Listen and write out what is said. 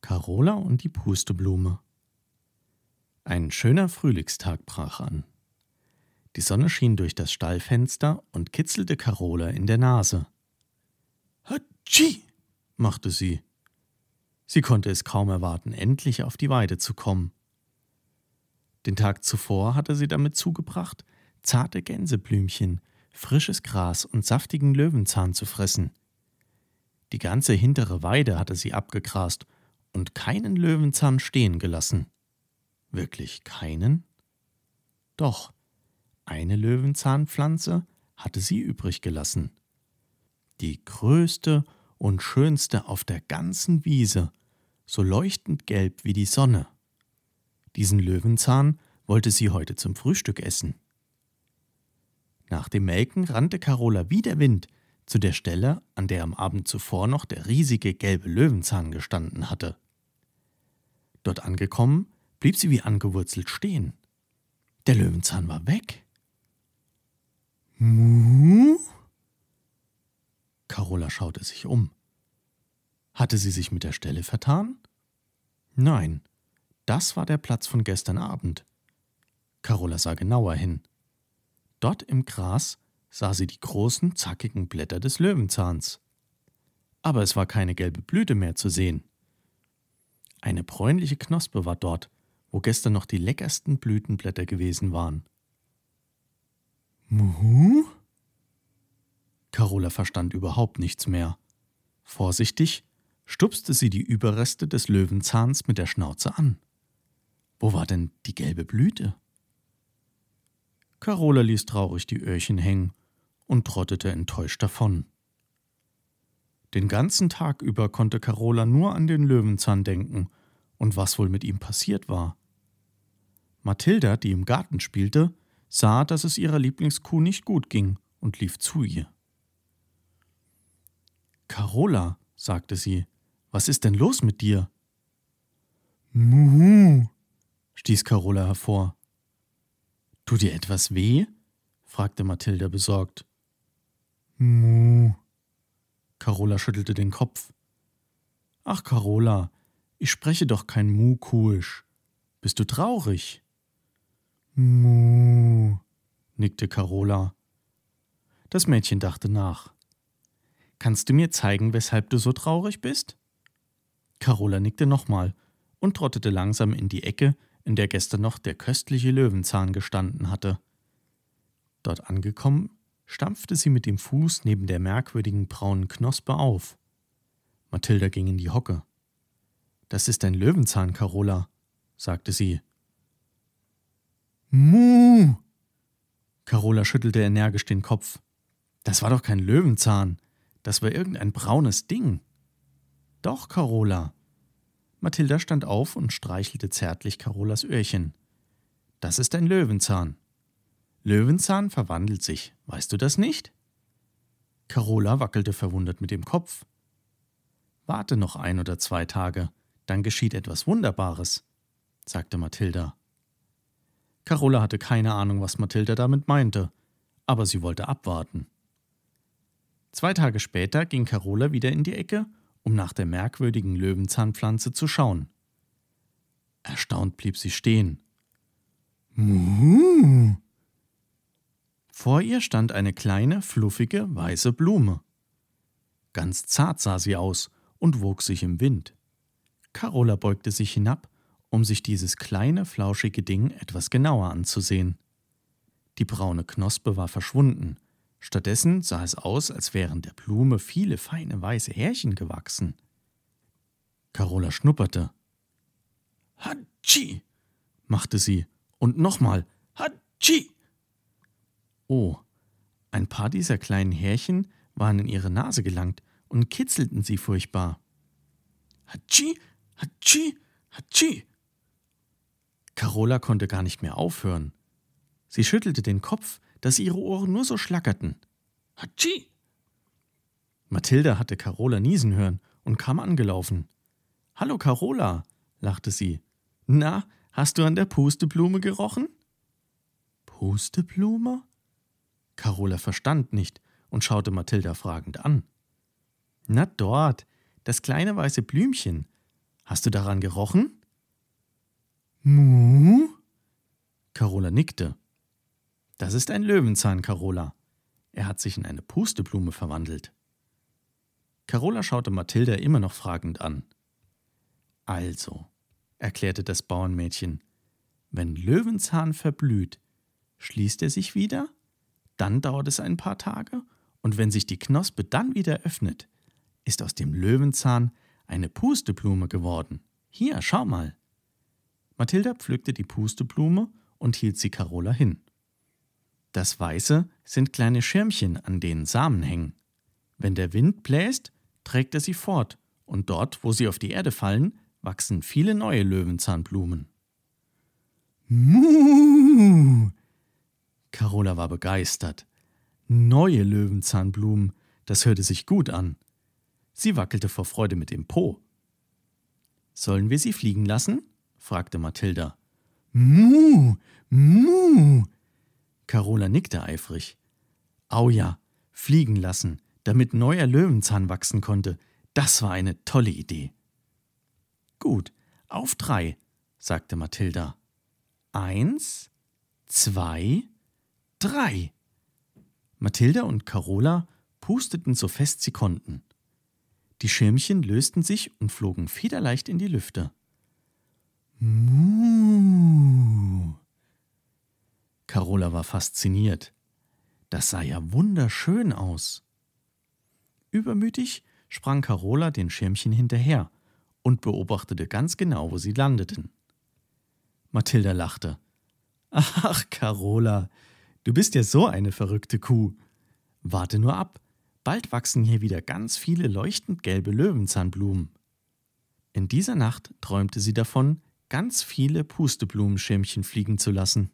Carola und die Pusteblume. Ein schöner Frühlingstag brach an. Die Sonne schien durch das Stallfenster und kitzelte Carola in der Nase. Hatschi! machte sie. Sie konnte es kaum erwarten, endlich auf die Weide zu kommen. Den Tag zuvor hatte sie damit zugebracht, zarte Gänseblümchen, frisches Gras und saftigen Löwenzahn zu fressen. Die ganze hintere Weide hatte sie abgegrast und keinen Löwenzahn stehen gelassen. Wirklich keinen? Doch, eine Löwenzahnpflanze hatte sie übrig gelassen. Die größte und schönste auf der ganzen Wiese, so leuchtend gelb wie die Sonne. Diesen Löwenzahn wollte sie heute zum Frühstück essen. Nach dem Melken rannte Carola wie der Wind zu der Stelle, an der am Abend zuvor noch der riesige gelbe Löwenzahn gestanden hatte. Dort angekommen, blieb sie wie angewurzelt stehen. Der Löwenzahn war weg. Mu? Carola schaute sich um. Hatte sie sich mit der Stelle vertan? Nein, das war der Platz von gestern Abend. Carola sah genauer hin. Dort im Gras sah sie die großen, zackigen Blätter des Löwenzahns. Aber es war keine gelbe Blüte mehr zu sehen. Eine bräunliche Knospe war dort, wo gestern noch die leckersten Blütenblätter gewesen waren. Muhu? Carola verstand überhaupt nichts mehr. Vorsichtig stupste sie die Überreste des Löwenzahns mit der Schnauze an. Wo war denn die gelbe Blüte? Carola ließ traurig die Öhrchen hängen und trottete enttäuscht davon. Den ganzen Tag über konnte Carola nur an den Löwenzahn denken und was wohl mit ihm passiert war. Mathilda, die im Garten spielte, sah, dass es ihrer Lieblingskuh nicht gut ging und lief zu ihr. Carola, sagte sie, was ist denn los mit dir? Muhu, stieß Carola hervor. Tut dir etwas weh? fragte Mathilda besorgt. Mu. Carola schüttelte den Kopf. Ach, Carola, ich spreche doch kein Mukuisch. Bist du traurig? Mu, nickte Carola. Das Mädchen dachte nach. Kannst du mir zeigen, weshalb du so traurig bist? Carola nickte nochmal und trottete langsam in die Ecke, in der gestern noch der köstliche Löwenzahn gestanden hatte. Dort angekommen, stampfte sie mit dem Fuß neben der merkwürdigen braunen Knospe auf. Mathilda ging in die Hocke. Das ist ein Löwenzahn, Carola, sagte sie. Mu! Carola schüttelte energisch den Kopf. Das war doch kein Löwenzahn, das war irgendein braunes Ding. Doch, Carola. Mathilda stand auf und streichelte zärtlich Carolas Öhrchen. Das ist ein Löwenzahn. Löwenzahn verwandelt sich, weißt du das nicht? Carola wackelte verwundert mit dem Kopf. Warte noch ein oder zwei Tage, dann geschieht etwas Wunderbares, sagte Mathilda. Carola hatte keine Ahnung, was Mathilda damit meinte, aber sie wollte abwarten. Zwei Tage später ging Carola wieder in die Ecke, um nach der merkwürdigen Löwenzahnpflanze zu schauen. Erstaunt blieb sie stehen. Muhu, vor ihr stand eine kleine, fluffige, weiße Blume. Ganz zart sah sie aus und wog sich im Wind. Carola beugte sich hinab, um sich dieses kleine, flauschige Ding etwas genauer anzusehen. Die braune Knospe war verschwunden. Stattdessen sah es aus, als wären der Blume viele feine weiße Härchen gewachsen. Carola schnupperte. Hatschi! machte sie. Und nochmal. Hatschi! Oh, ein paar dieser kleinen Härchen waren in ihre Nase gelangt und kitzelten sie furchtbar. Hatschi, Hatschi, Hatschi. Carola konnte gar nicht mehr aufhören. Sie schüttelte den Kopf, dass ihre Ohren nur so schlackerten. Hatschi! Mathilda hatte Carola niesen hören und kam angelaufen. Hallo Carola, lachte sie. Na, hast du an der Pusteblume gerochen? Pusteblume? Carola verstand nicht und schaute Mathilda fragend an. Na dort, das kleine weiße Blümchen. Hast du daran gerochen? Mu? Carola nickte. Das ist ein Löwenzahn, Carola. Er hat sich in eine Pusteblume verwandelt. Carola schaute Mathilda immer noch fragend an. Also, erklärte das Bauernmädchen, wenn Löwenzahn verblüht, schließt er sich wieder, dann dauert es ein paar Tage, und wenn sich die Knospe dann wieder öffnet, ist aus dem Löwenzahn eine Pusteblume geworden. Hier, schau mal. Mathilda pflückte die Pusteblume und hielt sie Carola hin. Das Weiße sind kleine Schirmchen, an denen Samen hängen. Wenn der Wind bläst, trägt er sie fort, und dort, wo sie auf die Erde fallen, wachsen viele neue Löwenzahnblumen. Muh! Carola war begeistert. Neue Löwenzahnblumen, das hörte sich gut an. Sie wackelte vor Freude mit dem Po. Sollen wir sie fliegen lassen? fragte Mathilda. Muh, muh. Carola nickte eifrig. Au ja, fliegen lassen, damit neuer Löwenzahn wachsen konnte. Das war eine tolle Idee. Gut, auf drei, sagte Mathilda. Eins, zwei, drei. Mathilda und Carola pusteten so fest sie konnten. Die Schirmchen lösten sich und flogen federleicht in die Lüfte. Muh. Carola war fasziniert. Das sah ja wunderschön aus. Übermütig sprang Carola den Schirmchen hinterher und beobachtete ganz genau, wo sie landeten. Mathilda lachte. Ach, Carola, du bist ja so eine verrückte Kuh. Warte nur ab, bald wachsen hier wieder ganz viele leuchtend gelbe Löwenzahnblumen. In dieser Nacht träumte sie davon, ganz viele Pusteblumenschirmchen fliegen zu lassen.